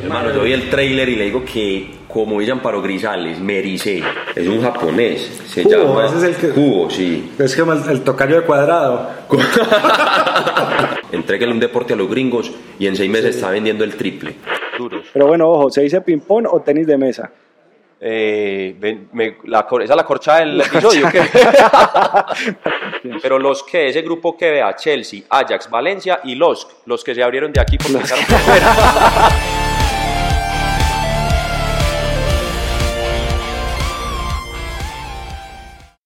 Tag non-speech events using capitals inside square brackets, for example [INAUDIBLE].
Hermano, yo vi el trailer y le digo que, como dice Amparo Grisales, Merise, es un japonés. Se llama ese es el que- Cubo, sí. Es como el, el tocayo de cuadrado. [LAUGHS] Entréguele un deporte a los gringos y en seis meses está vendiendo el triple. duros. Pero bueno, ojo, ¿se dice ping-pong o tenis de mesa? Eh, me- la, esa es la corcha del episodio. ¿qué? [LAUGHS] Pero los que, ese grupo que vea, Chelsea, Ajax, Valencia y los, los que se abrieron de aquí porque. [LAUGHS]